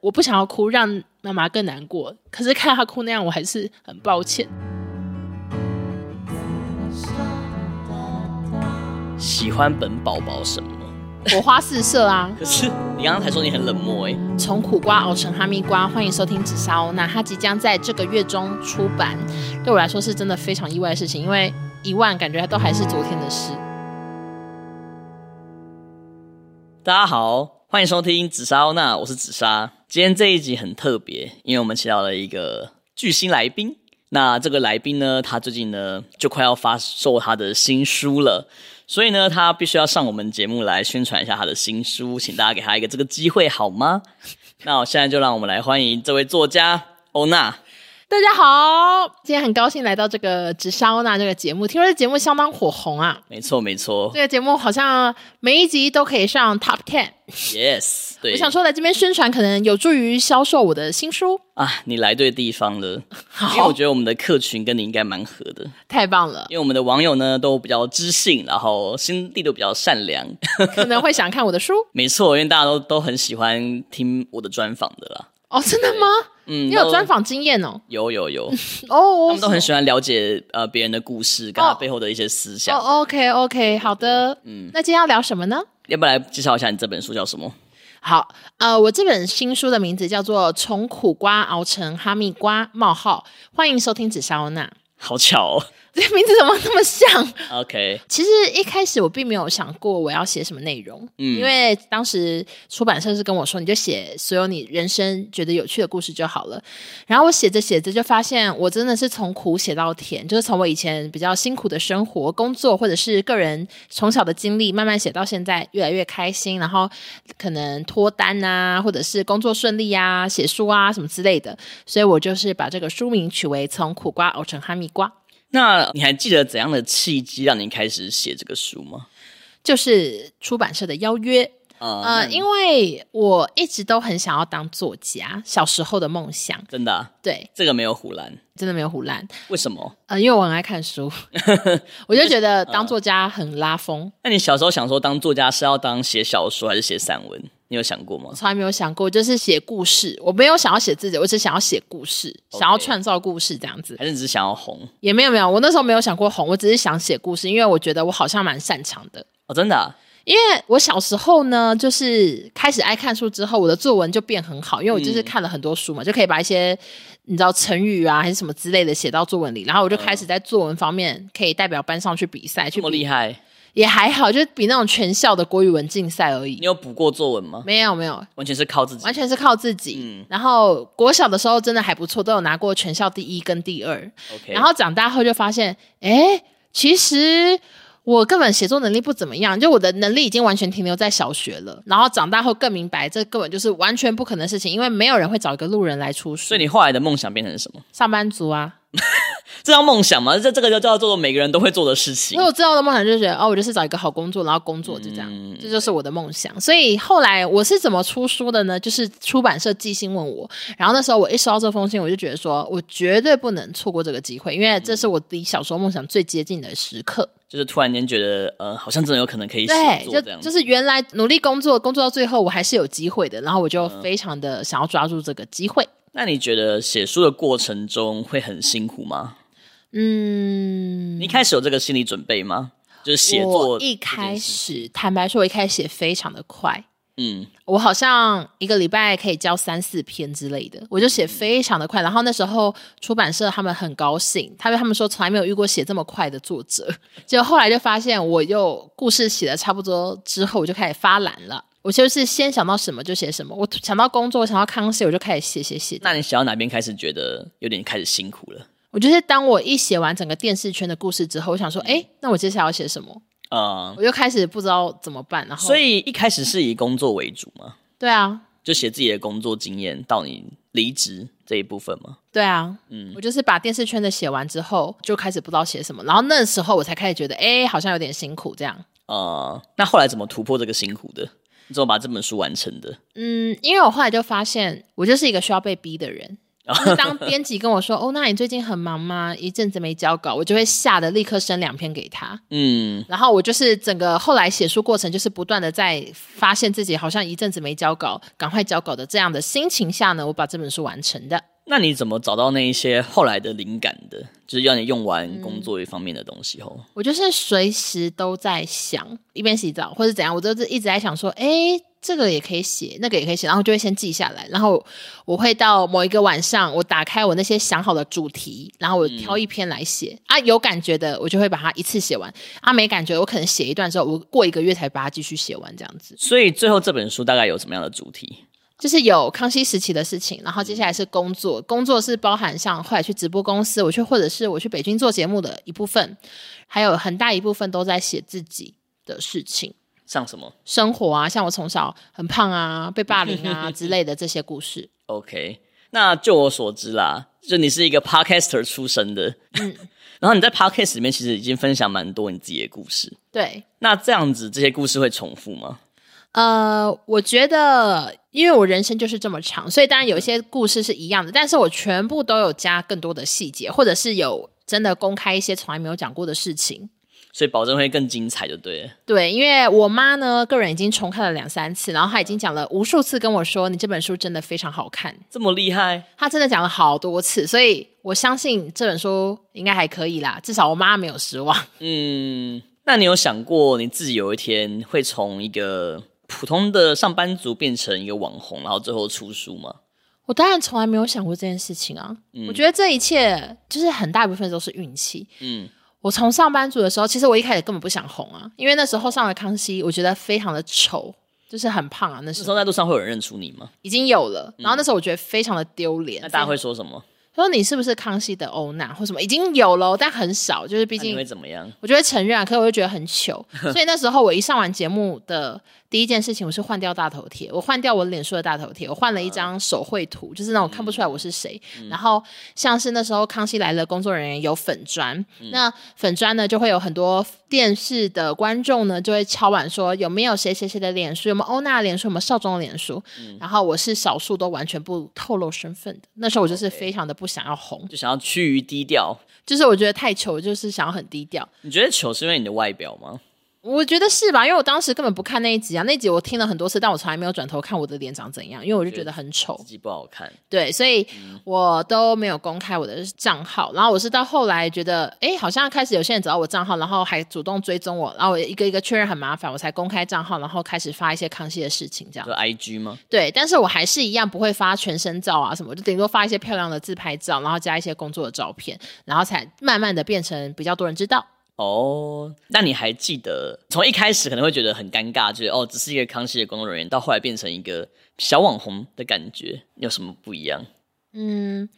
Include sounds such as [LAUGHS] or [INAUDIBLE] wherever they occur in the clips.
我不想要哭，让妈妈更难过。可是看她哭那样，我还是很抱歉。喜欢本宝宝什么？火花四射啊！[LAUGHS] 可是你刚刚才说你很冷漠哎。从苦瓜熬成哈密瓜，欢迎收听紫砂欧娜。它即将在这个月中出版，对我来说是真的非常意外的事情，因为一万感觉都还是昨天的事。大家好，欢迎收听紫砂欧娜，我是紫砂。今天这一集很特别，因为我们请到了一个巨星来宾。那这个来宾呢，他最近呢就快要发售他的新书了。所以呢，他必须要上我们节目来宣传一下他的新书，请大家给他一个这个机会好吗？那我现在就让我们来欢迎这位作家欧娜。大家好，今天很高兴来到这个紫砂欧娜这个节目，听说这节目相当火红啊。没错，没错，这个节目好像每一集都可以上 Top Ten。Yes，对。我想说，来这边宣传可能有助于销售我的新书啊。你来对地方了，好，因为我觉得我们的客群跟你应该蛮合的。太棒了，因为我们的网友呢都比较知性，然后心地都比较善良，可能会想看我的书。[LAUGHS] 没错，因为大家都都很喜欢听我的专访的啦。哦，真的吗？嗯，你有专访经验哦？有有有 [LAUGHS] 哦，他们都很喜欢了解呃别人的故事，跟他背后的一些思想。哦，OK OK，好的，嗯，那今天要聊什么呢？要不来介绍一下你这本书叫什么？好，呃，我这本新书的名字叫做《从苦瓜熬成哈密瓜：冒号》，欢迎收听紫砂欧娜。好巧哦。[LAUGHS] 这名字怎么那么像？OK，其实一开始我并没有想过我要写什么内容，嗯，因为当时出版社是跟我说，你就写所有你人生觉得有趣的故事就好了。然后我写着写着就发现，我真的是从苦写到甜，就是从我以前比较辛苦的生活、工作或者是个人从小的经历，慢慢写到现在越来越开心，然后可能脱单啊，或者是工作顺利啊，写书啊什么之类的。所以我就是把这个书名取为《从苦瓜熬成哈密瓜》。那你还记得怎样的契机让你开始写这个书吗？就是出版社的邀约。呃，呃，因为我一直都很想要当作家，小时候的梦想。真的啊？对，这个没有胡乱，真的没有胡乱。为什么？呃，因为我很爱看书，[LAUGHS] 我就觉得当作家很拉风。呃，那你小时候想说当作家是要当写小说还是写散文？你有想过吗？从来没有想过，就是写故事。我没有想要写自己，我只想要写故事，Okay. 想要创造故事这样子。还是只是想要红？也没有没有，我那时候没有想过红，我只是想写故事，因为我觉得我好像蛮擅长的。哦，真的啊？因为我小时候呢，就是开始爱看书之后，我的作文就变很好，因为我就是看了很多书嘛，嗯、就可以把一些你知道成语啊还是什么之类的写到作文里，然后我就开始在作文方面可以代表班上去比赛，去这么厉害。也还好，就是比那种全校的国语文竞赛而已。你有补过作文吗？没有，没有，完全是靠自己，完全是靠自己。嗯，然后国小的时候真的还不错，都有拿过全校第一跟第二。OK，然后长大后就发现，哎，其实我根本写作能力不怎么样，就我的能力已经完全停留在小学了。然后长大后更明白，这根本就是完全不可能的事情，因为没有人会找一个路人来出书。所以你后来的梦想变成什么？上班族啊。[LAUGHS] 这叫梦想吗？这这个就叫做每个人都会做的事情。因为我知道的梦想就是觉得，哦，我就是找一个好工作，然后工作就这样，嗯、这就是我的梦想。所以后来我是怎么出书的呢？就是出版社寄信问我，然后那时候我一收到这封信，我就觉得说我绝对不能错过这个机会，因为这是我离小时候梦想最接近的时刻。就是突然间觉得，呃，好像真的有可能可以写就就是原来努力工作，工作到最后我还是有机会的，然后我就非常的想要抓住这个机会。嗯、那你觉得写书的过程中会很辛苦吗？嗯，你一开始有这个心理准备吗？就是写作，一开始坦白说，我一开始写非常的快。嗯，我好像一个礼拜可以交三四篇之类的，我就写非常的快。然后那时候出版社他们很高兴，他们他们说从来没有遇过写这么快的作者。结果后来就发现，我又故事写的差不多之后，我就开始发懒了。我就是先想到什么就写什么，我想到工作，我想到康熙，我就开始写写写。那你想到哪边开始觉得有点开始辛苦了？我就是当我一写完整个电视圈的故事之后，我想说，哎，那我接下来要写什么？啊、嗯，我就开始不知道怎么办。然后，所以一开始是以工作为主嘛？对啊，就写自己的工作经验到你离职这一部分吗？对啊，嗯，我就是把电视圈的写完之后，就开始不知道写什么。然后那时候我才开始觉得，哎，好像有点辛苦这样。啊、嗯，那后来怎么突破这个辛苦的？你怎么把这本书完成的？嗯，因为我后来就发现，我就是一个需要被逼的人。就是当编辑跟我说：“哦，那你最近很忙吗？一阵子没交稿，我就会吓得立刻生两篇给他。”嗯，然后我就是整个后来写书过程，就是不断的在发现自己好像一阵子没交稿，赶快交稿的这样的心情下呢，我把这本书完成的。那你怎么找到那一些后来的灵感的？就是要你用完工作一方面的东西后，我就是随时都在想，一边洗澡或者怎样，我都是一直在想说，哎。这个也可以写，那个也可以写，然后就会先记下来，然后我会到某一个晚上，我打开我那些想好的主题，然后我挑一篇来写、嗯、啊，有感觉的我就会把它一次写完啊，没感觉我可能写一段之后，我过一个月才把它继续写完这样子。所以最后这本书大概有什么样的主题？就是有康熙时期的事情，然后接下来是工作，工作是包含像后来去直播公司，我去或者是我去北京做节目的一部分，还有很大一部分都在写自己的事情。像什么生活啊，像我从小很胖啊，被霸凌啊 [LAUGHS] 之类的这些故事。OK，那就我所知啦，就你是一个 Podcaster 出身的，嗯，[LAUGHS] 然后你在 Podcast 里面其实已经分享蛮多你自己的故事。对，那这样子这些故事会重复吗？呃，我觉得，因为我人生就是这么长，所以当然有一些故事是一样的，但是我全部都有加更多的细节，或者是有真的公开一些从来没有讲过的事情。所以保证会更精彩，就对了。对，因为我妈呢，个人已经重看了两三次，然后她已经讲了无数次跟我说：“你这本书真的非常好看。”这么厉害？她真的讲了好多次，所以我相信这本书应该还可以啦。至少我妈没有失望。[LAUGHS] 嗯，那你有想过你自己有一天会从一个普通的上班族变成一个网红，然后最后出书吗？我当然从来没有想过这件事情啊。嗯，我觉得这一切就是很大一部分都是运气。嗯。我从上班族的时候，其实我一开始根本不想红啊，因为那时候上了康熙，我觉得非常的丑，就是很胖啊。那时候，那时候在路上会有人认出你吗？已经有了，然后那时候我觉得非常的丢脸。嗯、那大家会说什么？说你是不是康熙的欧娜或什么？已经有了，但很少，就是毕竟你会怎么样？我就会承认啊，可是我就觉得很糗，[LAUGHS] 所以那时候我一上完节目的。第一件事情，我是换掉大头贴，我换掉我脸书的大头贴，我换了一张手绘图，就是那种看不出来我是谁。嗯、然后像是那时候《康熙来了》工作人员有粉砖，嗯、那粉砖呢就会有很多电视的观众呢就会敲碗说有没有谁谁谁的脸书，有没有欧娜的脸书，有没有少宗的脸书。嗯、然后我是少数都完全不透露身份的，那时候我就是非常的不想要红，就想要趋于低调，就是我觉得太糗，就是想要很低调。你觉得糗是因为你的外表吗？我觉得是吧，因为我当时根本不看那一集啊，那一集我听了很多次，但我从来没有转头看我的脸长怎样，因为我就觉得很丑，自己不好看。对，所以我都没有公开我的账号。然后我是到后来觉得，哎，好像开始有些人找到我账号，然后还主动追踪我，然后我一个一个确认很麻烦，我才公开账号，然后开始发一些康熙的事情，这样。就 IG 吗？对，但是我还是一样不会发全身照啊什么，就顶多发一些漂亮的自拍照，然后加一些工作的照片，然后才慢慢的变成比较多人知道。哦，那你还记得从一开始可能会觉得很尴尬，就是哦，只是一个康熙的工作人员，到后来变成一个小网红的感觉，有什么不一样？嗯，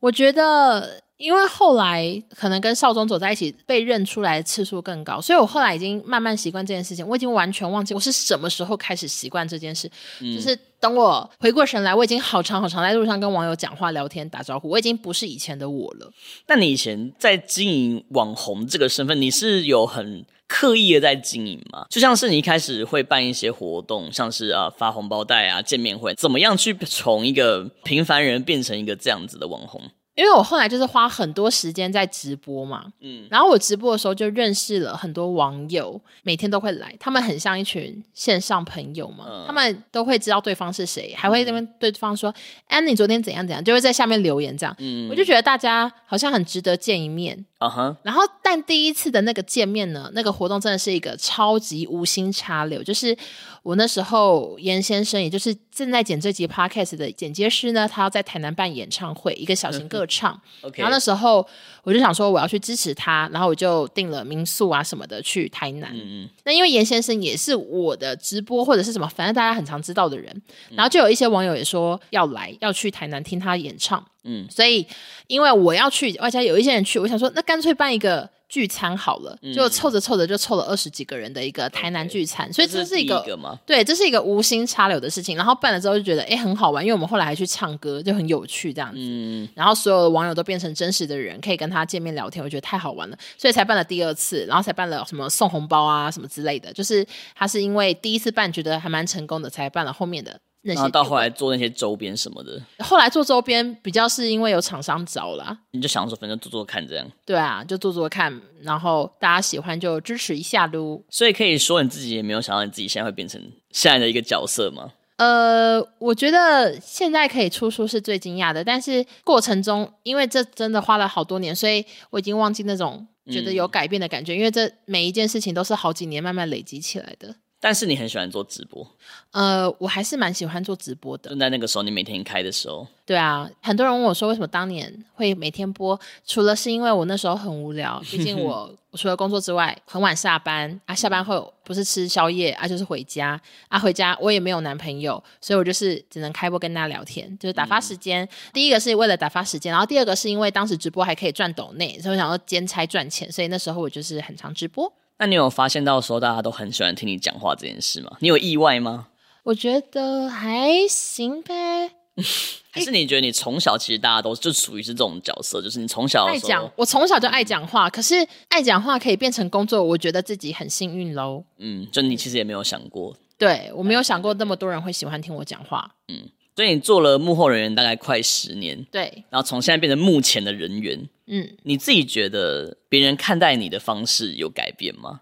我觉得。因为后来可能跟少宗走在一起，被认出来的次数更高，所以我后来已经慢慢习惯这件事情。我已经完全忘记我是什么时候开始习惯这件事，嗯、就是等我回过神来，我已经好长好长在路上跟网友讲话、聊天、打招呼，我已经不是以前的我了。那你以前在经营网红这个身份，你是有很刻意的在经营吗？就像是你一开始会办一些活动，像是啊发红包袋啊、见面会，怎么样去从一个平凡人变成一个这样子的网红？因为我后来就是花很多时间在直播嘛，嗯，然后我直播的时候就认识了很多网友，每天都会来，他们很像一群线上朋友嘛，嗯、他们都会知道对方是谁，还会跟对方说，哎、嗯，你昨天怎样怎样，就会在下面留言这样，嗯，我就觉得大家好像很值得见一面，啊哈，然后但第一次的那个见面呢，那个活动真的是一个超级无心插柳，就是。我那时候严先生，也就是正在剪这集 podcast 的剪接师呢，他要在台南办演唱会，一个小型歌唱。[LAUGHS] Okay. 然后那时候我就想说我要去支持他，然后我就订了民宿啊什么的去台南。嗯嗯。那因为严先生也是我的直播或者是什么，反正大家很常知道的人，然后就有一些网友也说要来要去台南听他演唱。嗯。所以因为我要去，外加有一些人去，我想说那干脆办一个。聚餐好了，就凑着凑着就凑了二十几个人的一个台南聚餐，Okay. 所以这是一个，个对，这是一个无心插柳的事情。然后办了之后就觉得哎、欸、很好玩，因为我们后来还去唱歌，就很有趣这样子。嗯、然后所有的网友都变成真实的人，可以跟他见面聊天，我觉得太好玩了，所以才办了第二次，然后才办了什么送红包啊什么之类的。就是他是因为第一次办觉得还蛮成功的，才办了后面的。那些。然后到后来做那些周边什么的，后来做周边比较是因为有厂商找啦，你就想说反正做做看这样。对啊，就做做看，然后大家喜欢就支持一下喽。所以可以说你自己也没有想到你自己现在会变成现在的一个角色吗？呃，我觉得现在可以出书是最惊讶的，但是过程中因为这真的花了好多年，所以我已经忘记那种觉得有改变的感觉，嗯、因为这每一件事情都是好几年慢慢累积起来的。但是你很喜欢做直播，呃，我还是蛮喜欢做直播的。就在那个时候，你每天开的时候，对啊，很多人问我说，为什么当年会每天播？除了是因为我那时候很无聊，毕竟我 [LAUGHS] 除了工作之外，很晚下班啊，下班后不是吃宵夜啊，就是回家啊，回家我也没有男朋友，所以我就是只能开播跟大家聊天，就是打发时间。嗯、第一个是为了打发时间，然后第二个是因为当时直播还可以赚抖内，所以我想要兼差赚钱，所以那时候我就是很常直播。那你有发现到说大家都很喜欢听你讲话这件事吗？你有意外吗？我觉得还行呗。[LAUGHS] 还是你觉得你从小其实大家都就属于是这种角色，就是你从小爱讲，我从小就爱讲话。嗯、可是爱讲话可以变成工作，我觉得自己很幸运喽。嗯，就你其实也没有想过。对，我没有想过那么多人会喜欢听我讲话。嗯，所以你做了幕后人员大概快十年。对，然后从现在变成目前的人员。嗯，你自己觉得别人看待你的方式有改变吗？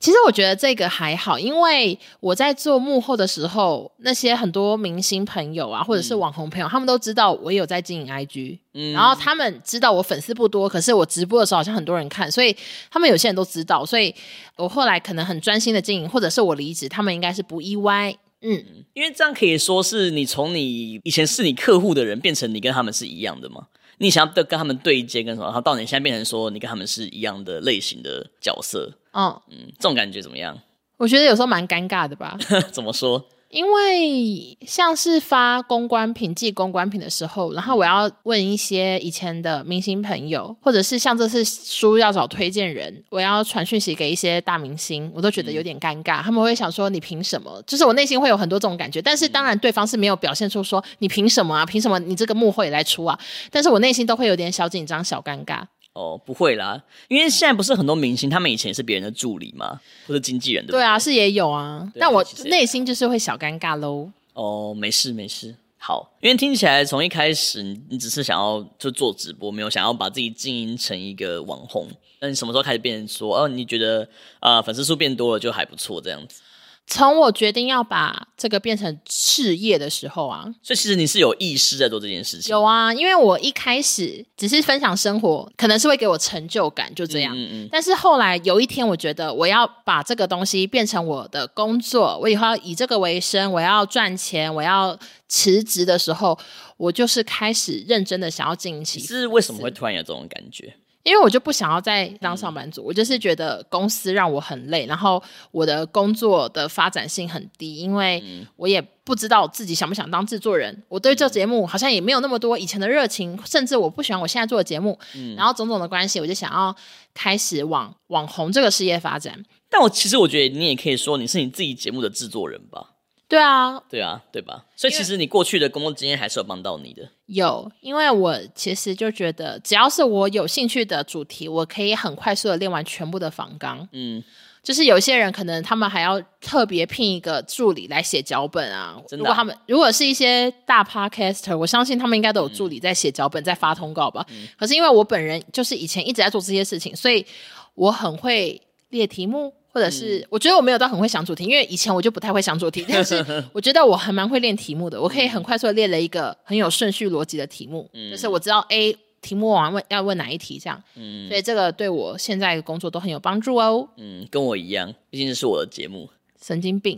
其实我觉得这个还好，因为我在做幕后的时候，那些很多明星朋友啊，或者是网红朋友，嗯、他们都知道我有在经营 IG，嗯，然后他们知道我粉丝不多，可是我直播的时候好像很多人看，所以他们有些人都知道，所以我后来可能很专心的经营，或者是我离职，他们应该是不意外，嗯，因为这样可以说是你从你以前是你客户的人，变成你跟他们是一样的嘛？你想要跟他们对接跟什么？然后到你现在变成说你跟他们是一样的类型的角色，嗯嗯，这种感觉怎么样？我觉得有时候蛮尴尬的吧。[LAUGHS] 怎么说？因为像是发公关品、寄公关品的时候，然后我要问一些以前的明星朋友，或者是像这次书要找推荐人，我要传讯息给一些大明星，我都觉得有点尴尬。嗯、他们会想说：“你凭什么？”就是我内心会有很多这种感觉。但是当然，对方是没有表现出说：“你凭什么啊？凭什么你这个幕后也来出啊？”但是我内心都会有点小紧张、小尴尬。哦，不会啦，因为现在不是很多明星，他们以前也是别人的助理嘛，或者经纪人的。对，对啊，是也有啊，但我内心就是会小尴尬喽。哦，没事没事，好，因为听起来从一开始你你只是想要就做直播，没有想要把自己经营成一个网红。那你什么时候开始变成说，哦，你觉得啊、呃、粉丝数变多了就还不错这样子？从我决定要把这个变成事业的时候啊，所以其实你是有意识在做这件事情。有啊，因为我一开始只是分享生活，可能是会给我成就感，就这样。嗯嗯嗯。但是后来有一天，我觉得我要把这个东西变成我的工作，我以后要以这个为生，我要赚钱，我要辞职的时候，我就是开始认真的想要经营起。是为什么会突然有这种感觉？因为我就不想要再当上班族，嗯、我就是觉得公司让我很累，然后我的工作的发展性很低，因为我也不知道自己想不想当制作人，我对这节目好像也没有那么多以前的热情，甚至我不喜欢我现在做的节目，嗯、然后种种的关系，我就想要开始往网红这个事业发展。但我其实我觉得你也可以说你是你自己节目的制作人吧。对啊，对啊，对吧？所以其实你过去的工作经验还是有帮到你的。有，因为我其实就觉得，只要是我有兴趣的主题，我可以很快速的练完全部的访纲。嗯，就是有些人可能他们还要特别聘一个助理来写脚本啊。真的啊？如果他们如果是一些大 podcaster，我相信他们应该都有助理在写脚本，在发通告吧。嗯，可是因为我本人就是以前一直在做这些事情，所以我很会列题目。或者是、嗯、我觉得我没有到很会想主题，因为以前我就不太会想主题，但是 [LAUGHS] 我觉得我还蛮会练题目的，我可以很快速的列了一个很有顺序逻辑的题目，嗯、就是我知道 A 题目完问要问哪一题这样，嗯，所以这个对我现在的工作都很有帮助哦。嗯，跟我一样，毕竟这是我的节目。神经病。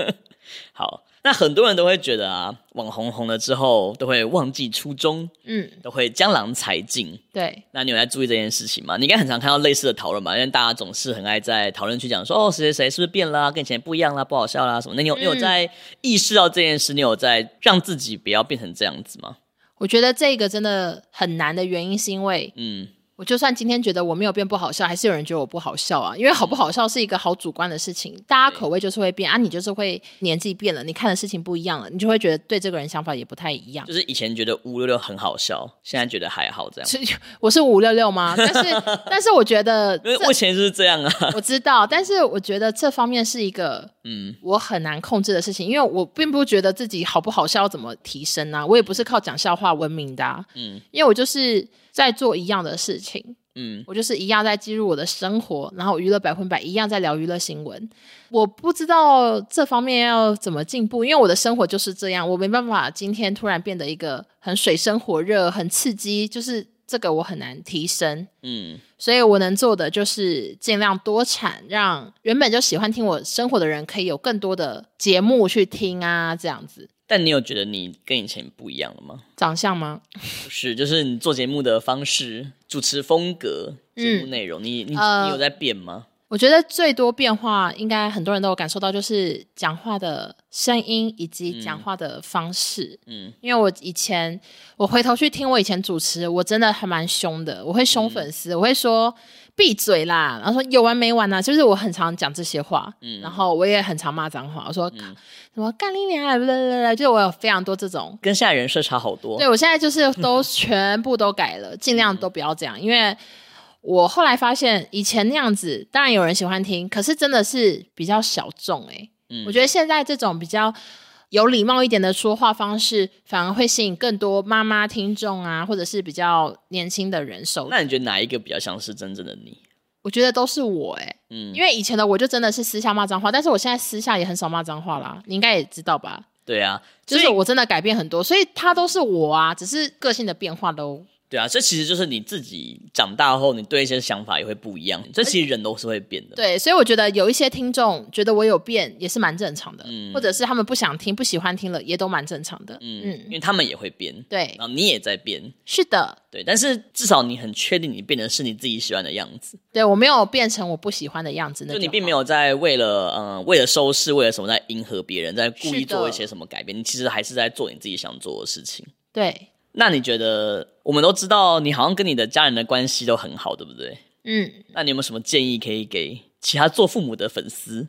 [LAUGHS] 好。那很多人都会觉得啊，网红红了之后都会忘记初衷，嗯，都会江郎才尽。对，那你有在注意这件事情吗？你应该很常看到类似的讨论吧？因为大家总是很爱在讨论区讲说，哦，谁谁谁是不是变了，跟以前不一样啦，不好笑啦什么？那你有、嗯、你有在意识到这件事？你有在让自己不要变成这样子吗？我觉得这个真的很难的原因是因为，嗯，我就算今天觉得我没有变不好笑，还是有人觉得我不好笑啊。因为好不好笑是一个好主观的事情，大家口味就是会变啊。你就是会年纪变了，你看的事情不一样了，你就会觉得对这个人想法也不太一样。就是以前觉得五六六很好笑，现在觉得还好这样。[LAUGHS] 我是五六六吗？但是 [LAUGHS] 但是我觉得，[LAUGHS] 目前就是这样啊。我知道，但是我觉得这方面是一个嗯，我很难控制的事情，因为我并不觉得自己好不好笑要怎么提升啊。我也不是靠讲笑话闻名的啊，嗯，因为我就是在做一样的事情。嗯，我就是一样在记录我的生活，然后娱乐百分百一样在聊娱乐新闻。我不知道这方面要怎么进步，因为我的生活就是这样，我没办法今天突然变得一个很水深火热、很刺激，就是这个我很难提升。嗯，所以我能做的就是尽量多产，让原本就喜欢听我生活的人可以有更多的节目去听啊，这样子。但你有觉得你跟以前不一样了吗？长相吗？不是，就是你做节目的方式、主持风格、节目内容，嗯、你你、呃、你有在变吗？我觉得最多变化，应该很多人都有感受到，就是讲话的声音以及讲话的方式。嗯，因为我以前我回头去听我以前主持，我真的还蛮凶的，我会凶粉丝，嗯、我会说。闭嘴啦！然后说有完没完呢、啊？就是我很常讲这些话，嗯，然后我也很常骂脏话。我说、嗯、什么干你娘！就我有非常多这种，跟现在人设差好多。对，我现在就是都全部都改了，[LAUGHS] 尽量都不要这样。因为我后来发现，以前那样子当然有人喜欢听，可是真的是比较小众诶、欸。嗯，我觉得现在这种比较。有礼貌一点的说话方式，反而会吸引更多妈妈听众啊，或者是比较年轻的人收。那你觉得哪一个比较像是真正的你？我觉得都是我哎、欸，嗯，因为以前的我就真的是私下骂脏话，但是我现在私下也很少骂脏话啦。你应该也知道吧？对啊，就是我真的改变很多，所以他都是我啊，只是个性的变化都。对啊，这其实就是你自己长大后，你对一些想法也会不一样。这其实人都是会变的。对，所以我觉得有一些听众觉得我有变，也是蛮正常的。嗯，或者是他们不想听、不喜欢听了，也都蛮正常的。嗯嗯，因为他们也会变。对，然后你也在变。是的，对。但是至少你很确定，你变的是你自己喜欢的样子。对，我没有变成我不喜欢的样子，那就你并没有在为了嗯、呃、为了收视，为了什么在迎合别人，在故意做一些什么改变。你其实还是在做你自己想做的事情。对。那你觉得，我们都知道你好像跟你的家人的关系都很好，对不对？嗯。那你有没有什么建议可以给其他做父母的粉丝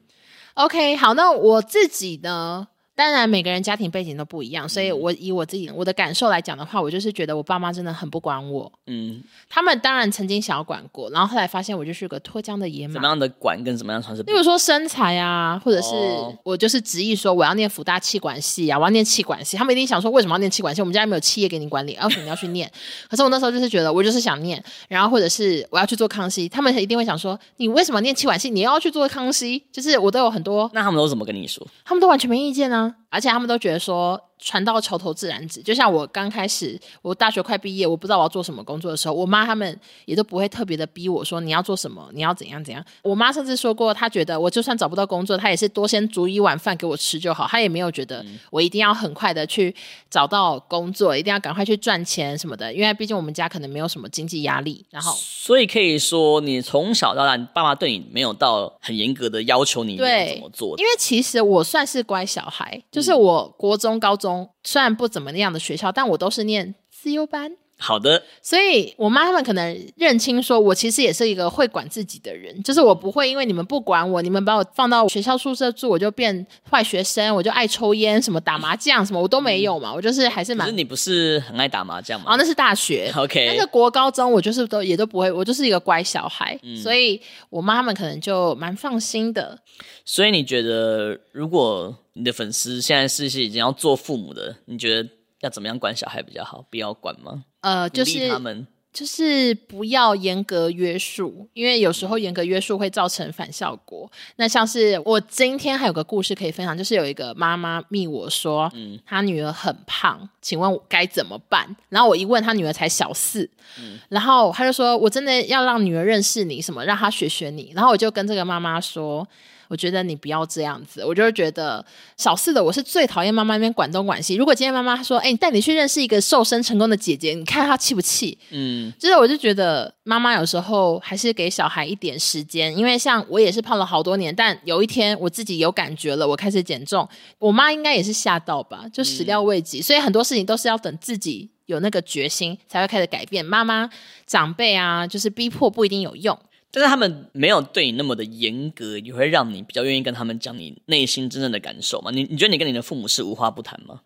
？OK，好，那我自己呢？当然，每个人家庭背景都不一样，所以我以我自己我的感受来讲的话，我就是觉得我爸妈真的很不管我。嗯，他们当然曾经想要管过，然后后来发现我就是个脱缰的野马。怎么样的管跟怎么样算是？例如说身材啊，或者是我就是执意说我要念福大气管系啊，我要念气管系，他们一定想说为什么要念气管系？我们家没有企业给你管理，而且你要去念。可是我那时候就是觉得我就是想念，然后或者是我要去做康熙，他们一定会想说你为什么念气管系？你要去做康熙？就是我都有很多。那他们都怎么跟你说？他们都完全没意见啊。而且他们都觉得说，船到桥头自然直。就像我刚开始，我大学快毕业，我不知道我要做什么工作的时候，我妈他们也都不会特别的逼我说你要做什么，你要怎样怎样。我妈甚至说过，她觉得我就算找不到工作，她也是多先煮一碗饭给我吃就好，她也没有觉得我一定要很快的去找到工作，一定要赶快去赚钱什么的。因为毕竟我们家可能没有什么经济压力。然后，所以可以说，你从小到大，你爸妈对你没有到很严格的要求你要怎么做。因为其实我算是乖小孩。就是我国中、高中虽然不怎么那样的学校，但我都是念资优班。好的，所以我妈他们可能认清，说我其实也是一个会管自己的人，就是我不会因为你们不管我，你们把我放到学校宿舍住，我就变坏学生，我就爱抽烟，什么打麻将什么我都没有嘛，我就是还是蛮。可是你不是很爱打麻将吗？哦，那是大学。[LAUGHS] OK，但是国高中我就是都也都不会，我就是一个乖小孩，嗯、所以我妈他们可能就蛮放心的。所以你觉得，如果你的粉丝现在是已经要做父母的，你觉得要怎么样管小孩比较好？不要管吗？呃，就是他们就是不要严格约束，因为有时候严格约束会造成反效果。那像是我今天还有个故事可以分享，就是有一个妈妈密我说，嗯，她女儿很胖，请问我该怎么办？然后我一问，她女儿才小四，嗯，然后她就说，我真的要让女儿认识你，什么让她学学你。然后我就跟这个妈妈说。我觉得你不要这样子，我就是觉得小四的我是最讨厌妈妈那边管东管西。如果今天妈妈说：“哎、欸，你带你去认识一个瘦身成功的姐姐，你看她气不气？”嗯，就是我就觉得妈妈有时候还是给小孩一点时间，因为像我也是胖了好多年，但有一天我自己有感觉了，我开始减重，我妈应该也是吓到吧，就始料未及，嗯、所以很多事情都是要等自己。有那个决心，才会开始改变。妈妈、长辈啊，就是逼迫不一定有用。但是他们没有对你那么的严格，也会让你比较愿意跟他们讲你内心真正的感受吗？你你觉得你跟你的父母是无话不谈吗？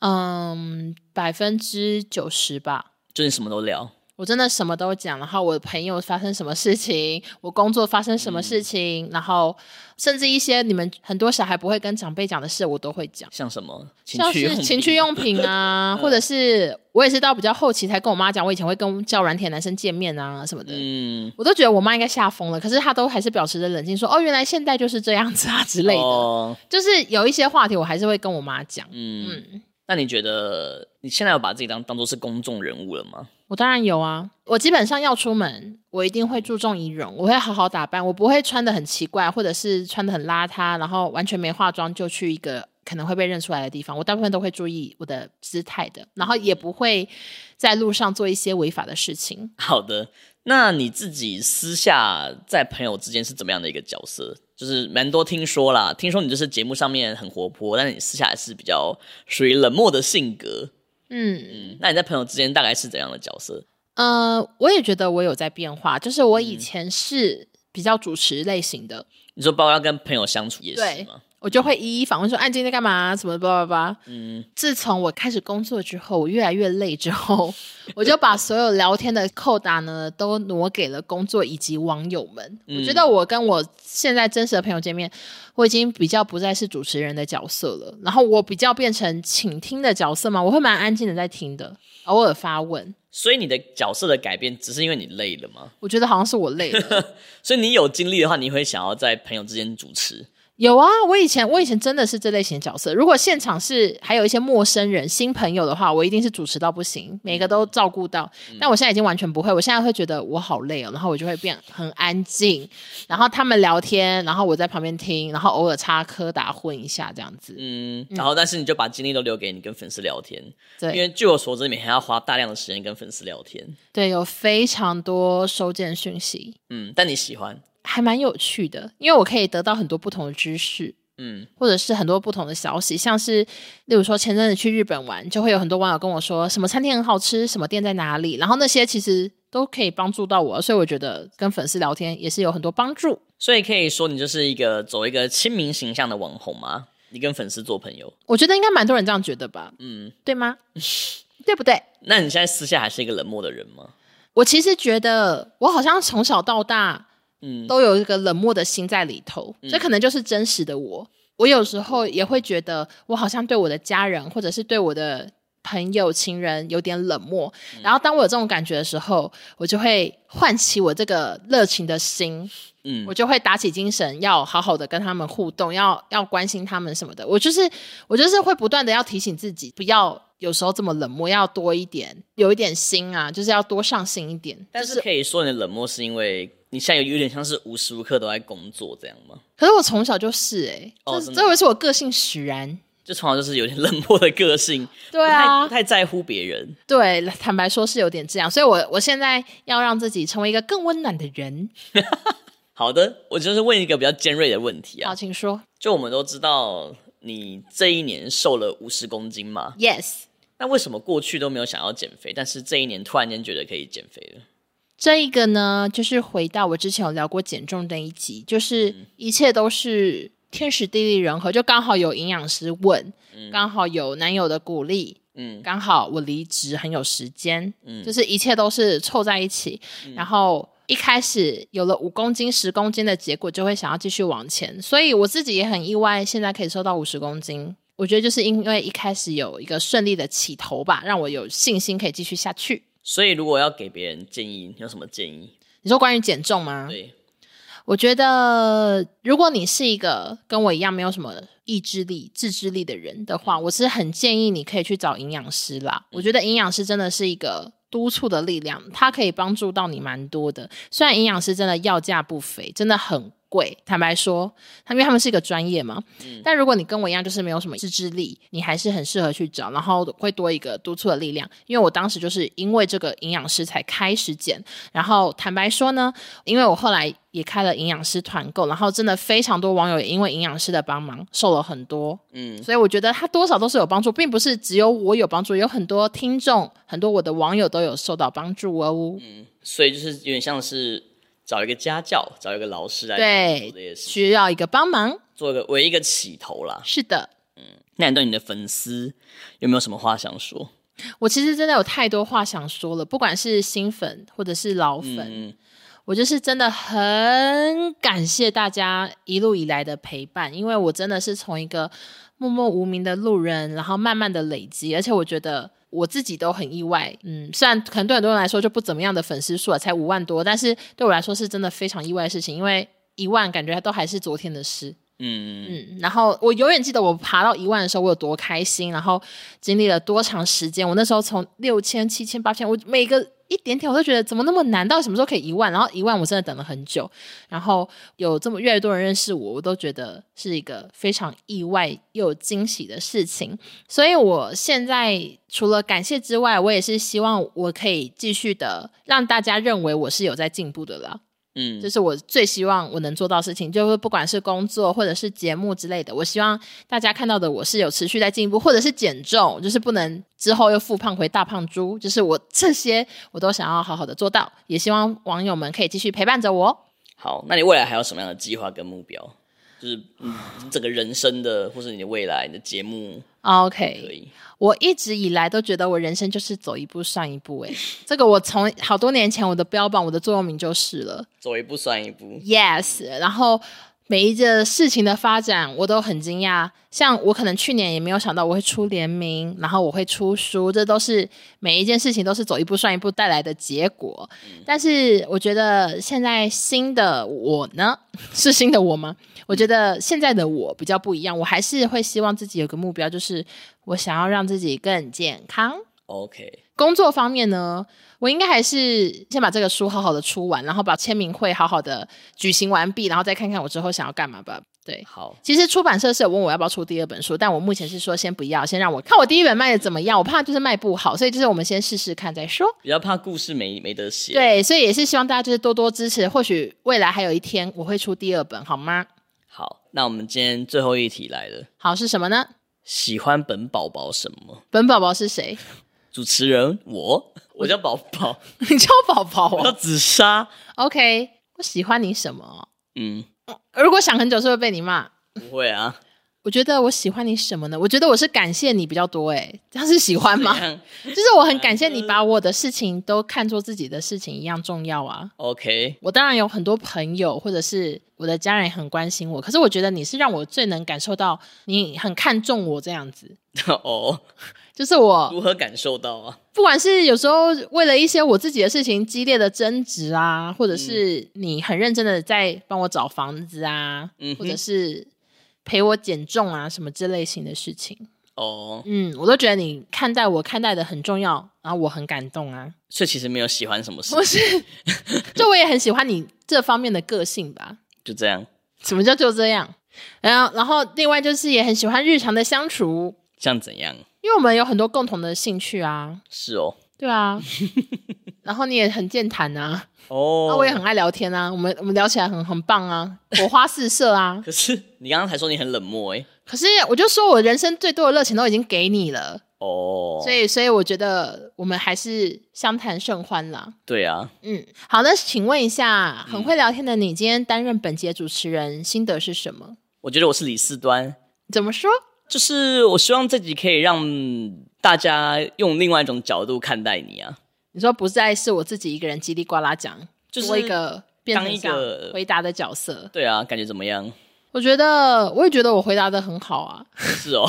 嗯，百分之九十吧。就是什么都聊。我真的什么都讲，然后我的朋友发生什么事情，我工作发生什么事情，嗯、然后甚至一些你们很多小孩不会跟长辈讲的事，我都会讲。像什么？像是情趣用品啊，[LAUGHS] 或者是我也是到比较后期才跟我妈讲，我以前会跟叫软体男生见面啊什么的。嗯，我都觉得我妈应该吓疯了，可是她都还是保持着冷静，说：“哦，原来现在就是这样子啊之类的。哦”就是有一些话题，我还是会跟我妈讲。嗯。嗯那你觉得你现在有把自己当当做是公众人物了吗？我当然有啊，我基本上要出门，我一定会注重仪容，我会好好打扮，我不会穿的很奇怪，或者是穿的很邋遢，然后完全没化妆就去一个可能会被认出来的地方。我大部分都会注意我的姿态的，然后也不会在路上做一些违法的事情。好的，那你自己私下在朋友之间是怎么样的一个角色？就是蛮多听说啦，听说你就是节目上面很活泼，但是你私下还是比较属于冷漠的性格。嗯嗯，那你在朋友之间大概是怎样的角色？呃，我也觉得我有在变化，就是我以前是比较主持类型的。嗯、你说包括要跟朋友相处也是吗？我就会一一访问说：“哎、啊，今天在干嘛？什么吧吧吧。”嗯，自从我开始工作之后，我越来越累之后，我就把所有聊天的扣打呢都挪给了工作以及网友们。嗯、我觉得我跟我现在真实的朋友见面，我已经比较不再是主持人的角色了，然后我比较变成倾听的角色嘛，我会蛮安静的在听的，偶尔发问。所以你的角色的改变，只是因为你累了吗？我觉得好像是我累了。[LAUGHS] 所以你有精力的话，你会想要在朋友之间主持。有啊，我以前我以前真的是这类型的角色。如果现场是还有一些陌生人、新朋友的话，我一定是主持到不行，每个都照顾到。嗯、但我现在已经完全不会，我现在会觉得我好累哦，然后我就会变很安静，然后他们聊天，然后我在旁边听，然后偶尔插科打诨一下这样子。嗯，然后但是你就把精力都留给你跟粉丝聊天，对，因为据我所知，每天要花大量的时间跟粉丝聊天。对，有非常多收件讯息。嗯，但你喜欢？还蛮有趣的，因为我可以得到很多不同的知识，嗯，或者是很多不同的消息，像是例如说前阵子去日本玩，就会有很多网友跟我说什么餐厅很好吃，什么店在哪里，然后那些其实都可以帮助到我，所以我觉得跟粉丝聊天也是有很多帮助。所以可以说你就是一个走一个亲民形象的网红吗？你跟粉丝做朋友，我觉得应该蛮多人这样觉得吧，嗯，对吗？[LAUGHS] 对不对？那你现在私下还是一个冷漠的人吗？我其实觉得我好像从小到大。嗯，都有一个冷漠的心在里头，这可能就是真实的我。我有时候也会觉得，我好像对我的家人或者是对我的朋友、情人有点冷漠。然后当我有这种感觉的时候，我就会唤起我这个热情的心，嗯，我就会打起精神，要好好的跟他们互动，要要关心他们什么的。我就是我就是会不断的要提醒自己，不要有时候这么冷漠，要多一点，有一点心啊，就是要多上心一点。但是可以说你的冷漠是因为。你现在有有点像是无时无刻都在工作这样吗？可是我从小就是哎、欸，哦、这这回是我个性使然，就从小就是有点冷漠的个性，[LAUGHS] 对啊，不太，不太在乎别人。对，坦白说是有点这样，所以我我现在要让自己成为一个更温暖的人。[LAUGHS] 好的，我就是问一个比较尖锐的问题啊，好，请说。就我们都知道你这一年瘦了五十公斤嘛？Yes。那为什么过去都没有想要减肥，但是这一年突然间觉得可以减肥了？这一个呢，就是回到我之前有聊过减重那一集，就是一切都是天时地利人和，就刚好有营养师问，嗯、刚好有男友的鼓励，嗯，刚好我离职很有时间，嗯，就是一切都是凑在一起，嗯、然后一开始有了五公斤、十公斤的结果，就会想要继续往前，所以我自己也很意外，现在可以瘦到五十公斤，我觉得就是因为一开始有一个顺利的起头吧，让我有信心可以继续下去。所以，如果要给别人建议，你有什么建议？你说关于减重吗？对，我觉得如果你是一个跟我一样没有什么意志力、自制力的人的话，我是很建议你可以去找营养师啦。嗯、我觉得营养师真的是一个督促的力量，它可以帮助到你蛮多的。虽然营养师真的要价不菲，真的很贵。坦白说，他因为他们是一个专业嘛。嗯。但如果你跟我一样，就是没有什么自制力，你还是很适合去找，然后会多一个督促的力量。因为我当时就是因为这个营养师才开始减，然后坦白说呢，因为我后来也开了营养师团购，然后真的非常多网友也因为营养师的帮忙瘦了很多。嗯。所以我觉得他多少都是有帮助，并不是只有我有帮助，有很多听众、很多我的网友都有受到帮助哦。嗯。所以就是有点像是找一个家教，找一个老师来对，需要一个帮忙，做一个为一个起头啦。是的，嗯，那你对你的粉丝有没有什么话想说？我其实真的有太多话想说了，不管是新粉或者是老粉，嗯、我就是真的很感谢大家一路以来的陪伴，因为我真的是从一个默默无名的路人，然后慢慢的累积，而且我觉得。我自己都很意外，嗯，虽然可能对很多人来说就不怎么样的粉丝数啊，才五万多，但是对我来说是真的非常意外的事情，因为一万感觉都还是昨天的事，嗯嗯，然后我永远记得我爬到一万的时候我有多开心，然后经历了多长时间，我那时候从六千、七千、八千，我每个。一点点我都觉得怎么那么难？到什么时候可以一万？然后一万我真的等了很久，然后有这么越来越多人认识我，我都觉得是一个非常意外又惊喜的事情。所以我现在除了感谢之外，我也是希望我可以继续的让大家认为我是有在进步的啦。嗯，这是我最希望我能做到的事情，就是不管是工作或者是节目之类的，我希望大家看到的我是有持续在进步，或者是减重，就是不能之后又复胖回大胖猪，就是我这些我都想要好好的做到，也希望网友们可以继续陪伴着我。好，那你未来还有什么样的计划跟目标？就是嗯，整个人生的，或是你的未来你的节目，OK，我一直以来都觉得我人生就是走一步算一步，哎，[LAUGHS] 这个我从好多年前我的标榜，我的座右铭就是了，走一步算一步。Yes，然后。每一件事情的发展，我都很惊讶。像我可能去年也没有想到我会出联名，然后我会出书，这都是每一件事情都是走一步算一步带来的结果。嗯。但是我觉得现在新的我呢，[LAUGHS] 是新的我吗？我觉得现在的我比较不一样，我还是会希望自己有个目标，就是我想要让自己更健康。OK。工作方面呢，我应该还是先把这个书好好的出完，然后把签名会好好的举行完毕，然后再看看我之后想要干嘛吧。对，好。其实出版社是有问我要不要出第二本书，但我目前是说先不要，先让我看我第一本卖的怎么样。我怕就是卖不好，所以就是我们先试试看再说。比较怕故事没没得写。对，所以也是希望大家就是多多支持，或许未来还有一天我会出第二本，好吗？好，那我们今天最后一题来了。好，是什么呢？喜欢本宝宝什么？本宝宝是谁？主持人，我我叫宝宝，[LAUGHS] 你叫宝宝，我叫紫砂。OK，我喜欢你什么？嗯，如果想很久，是会被你骂？不会啊。我觉得我喜欢你什么呢？我觉得我是感谢你比较多，哎，这样是喜欢吗？就是我很感谢你把我的事情都看作自己的事情一样重要啊。OK，我当然有很多朋友，或者是我的家人也很关心我，可是我觉得你是让我最能感受到你很看重我这样子。[LAUGHS] 哦。就是我如何感受到啊？不管是有时候为了一些我自己的事情激烈的争执啊，或者是你很认真的在帮我找房子啊，嗯，或者是陪我减重啊，什么这类型的事情哦，嗯，我都觉得你看待我看待的很重要，然后我很感动啊。所以其实没有喜欢什么事，不是，[LAUGHS] 就我也很喜欢你这方面的个性吧。就这样？什么叫就这样？然后，然后另外就是也很喜欢日常的相处，像怎样？因为我们有很多共同的兴趣啊，是哦，对啊，[LAUGHS] 然后你也很健谈啊，哦，那我也很爱聊天啊，我们我们聊起来很很棒啊，[LAUGHS] 火花四射啊。可是你刚刚才说你很冷漠诶，可是我就说我人生最多的热情都已经给你了。哦，所以所以我觉得我们还是相谈甚欢啦。对啊，嗯，好，那请问一下，很会聊天的你，今天担任本节主持人心得是什么？我觉得我是李四端，怎么说？就是我希望自己可以让大家用另外一种角度看待你啊！你说不再是我自己一个人叽里呱啦讲，就是我一个当一个回答的角色。对啊，感觉怎么样？我觉得我也觉得我回答的很好啊。是哦，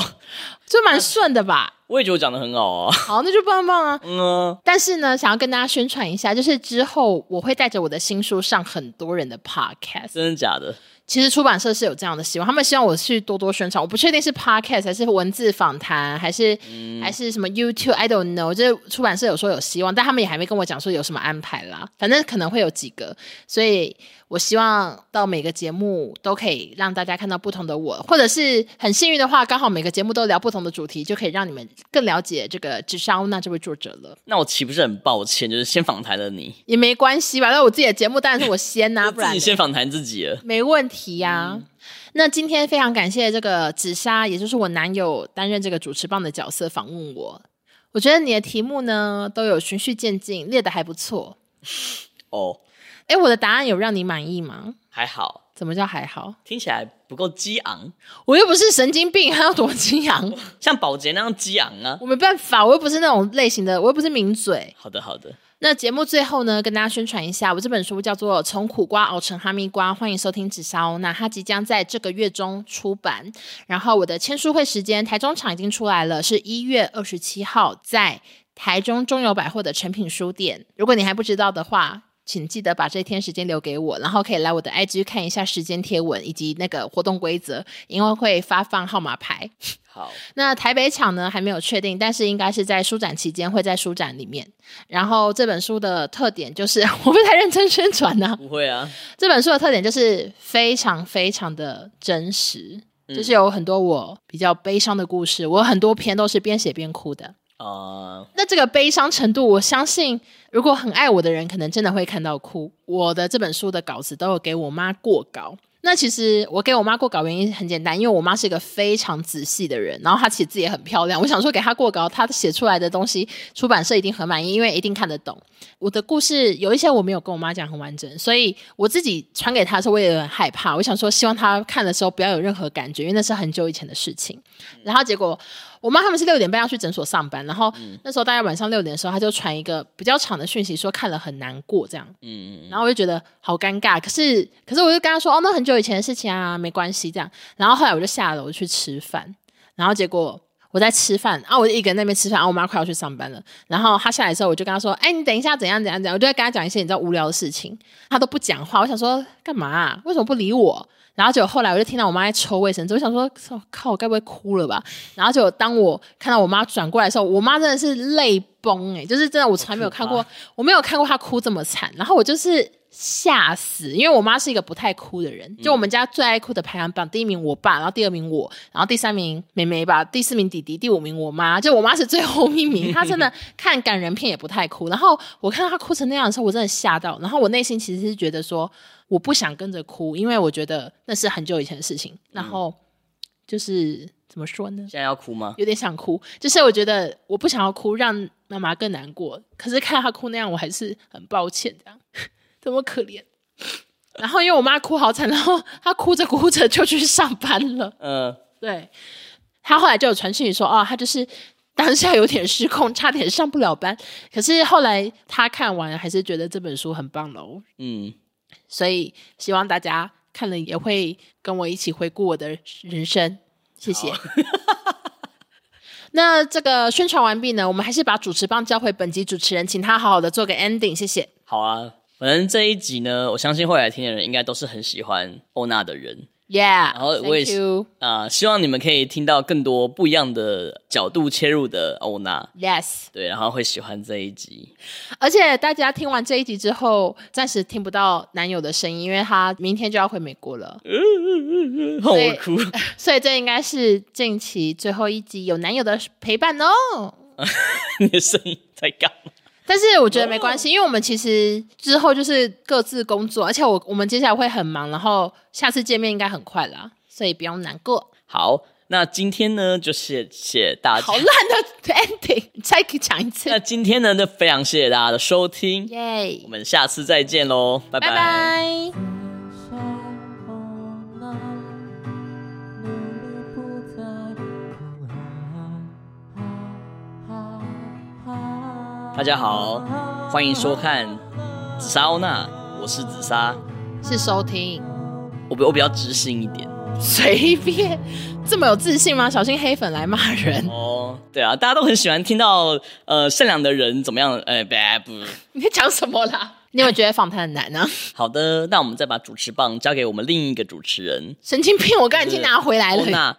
就蛮顺的吧？我也觉得我讲的很好啊。好，那就棒棒啊。[LAUGHS] 嗯啊。但是呢，想要跟大家宣传一下，就是之后我会带着我的新书上很多人的 podcast。真的假的？其实出版社是有这样的希望，他们希望我去多多宣传。我不确定是 podcast 还是文字访谈，还是、嗯、还是什么 YouTube，I don't know。就是出版社有说有希望，但他们也还没跟我讲说有什么安排啦。反正可能会有几个，所以我希望到每个节目都可以让大家看到不同的我，或者是很幸运的话，刚好每个节目都聊不同的主题，就可以让你们更了解这个紫砂欧娜这位作者了。那我岂不是很抱歉？就是先访谈了你也没关系吧？那我自己的节目当然是我先呐、啊，[LAUGHS] 不然你先访谈自己了，没问题。呀、啊，嗯、那今天非常感谢这个紫砂，也就是我男友担任这个主持棒的角色访问我。我觉得你的题目呢都有循序渐进，列的还不错。[LAUGHS] 哦，哎，我的答案有让你满意吗？还好。怎么叫还好？听起来不够激昂。我又不是神经病，还要多激昂？[LAUGHS] 像保杰那样激昂啊？我没办法，我又不是那种类型的，我又不是名嘴。好的，好的。那节目最后呢，跟大家宣传一下，我这本书叫做《从苦瓜熬成哈密瓜》，欢迎收听紫砂欧娜，它即将在这个月中出版。然后我的签书会时间，台中场已经出来了，是一月二十七号，在台中中友百货的成品书店。如果你还不知道的话，请记得把这天时间留给我，然后可以来我的 IG 看一下时间贴文以及那个活动规则，因为会发放号码牌。[LAUGHS] 好，那台北场呢还没有确定，但是应该是在书展期间会在书展里面。然后这本书的特点就是，[LAUGHS] 我不太认真宣传呢、啊。不会啊，这本书的特点就是非常非常的真实，嗯、就是有很多我比较悲伤的故事，我很多篇都是边写边哭的。啊、那这个悲伤程度，我相信如果很爱我的人，可能真的会看到哭。我的这本书的稿子都有给我妈过稿。那其实我给我妈过稿原因很简单，因为我妈是一个非常仔细的人，然后她写字也很漂亮。我想说给她过稿，她写出来的东西出版社一定很满意，因为一定看得懂。我的故事有一些我没有跟我妈讲很完整，所以我自己传给她的时候，我也很害怕。我想说，希望她看的时候不要有任何感觉，因为那是很久以前的事情。然后结果。我妈他们是六点半要去诊所上班，然后那时候大概晚上六点的时候，她就传一个比较长的讯息，说看了很难过这样。嗯嗯。然后我就觉得好尴尬，可是可是我就跟她说，哦，那很久以前的事情啊，没关系这样。然后后来我就下楼去吃饭，然后结果我在吃饭，然后我就一个人那边吃饭，然后我妈快要去上班了。然后她下来的时候，我就跟她说，哎，你等一下怎样怎样怎样，我就在跟她讲一些你知道无聊的事情，她都不讲话。我想说干嘛？为什么不理我？然后就后来我就听到我妈在抽卫生纸，我想说靠，我该不会哭了吧？然后就当我看到我妈转过来的时候，我妈真的是泪崩诶、就是真的我从来没有看过，我没有看过她哭这么惨。然后我就是吓死，因为我妈是一个不太哭的人，就我们家最爱哭的排行榜，第一名我爸，然后第二名我，然后第三名妹妹吧，第四名弟弟，第五名我妈，就我妈是最后一名。[LAUGHS] 她真的看感人片也不太哭。然后我看到她哭成那样的时候，我真的吓到。然后我内心其实是觉得说。我不想跟着哭，因为我觉得那是很久以前的事情。然后就是怎么说呢？现在要哭吗？有点想哭，就是我觉得我不想要哭，让妈妈更难过。可是看她哭那样，我还是很抱歉，这样这么可怜。[LAUGHS] 然后因为我妈哭好惨，然后她哭着哭着就去上班了。嗯，对。她后来就有传讯说，哦，她就是当下有点失控，差点上不了班。可是后来她看完，还是觉得这本书很棒喽。嗯。所以希望大家看了也会跟我一起回顾我的人生，谢谢。[LAUGHS] [LAUGHS] 那这个宣传完毕呢，我们还是把主持棒交回本集主持人，请他好好的做个 ending，谢谢。好啊，反正这一集呢，我相信会来听的人应该都是很喜欢欧娜的人。Yeah，然后我也啊、呃，希望你们可以听到更多不一样的角度切入的欧娜。Yes，对，然后会喜欢这一集。而且大家听完这一集之后，暂时听不到男友的声音，因为他明天就要回美国了。嗯嗯嗯，好哭。[LAUGHS] 所以这应该是近期最后一集有男友的陪伴哦。[LAUGHS] 你的声音在干嘛？但是我觉得没关系，因为我们其实之后就是各自工作，而且我我们接下来会很忙，然后下次见面应该很快啦，所以不用难过。好，那今天呢就谢谢大家。好烂的 ending，再讲一次。那今天呢就非常谢谢大家的收听，耶我们下次再见喽，拜拜。大家好，欢迎收看紫砂欧娜，我是紫砂，是收听，我比我比较知性一点。随便，这么有自信吗？小心黑粉来骂人哦。对啊，大家都很喜欢听到呃善良的人怎么样？哎，不，你在讲什么啦？你有没有觉得访谈很难呢、啊？[LAUGHS] 好的，那我们再把主持棒交给我们另一个主持人。神经病！我刚才已经拿回来了。欧娜，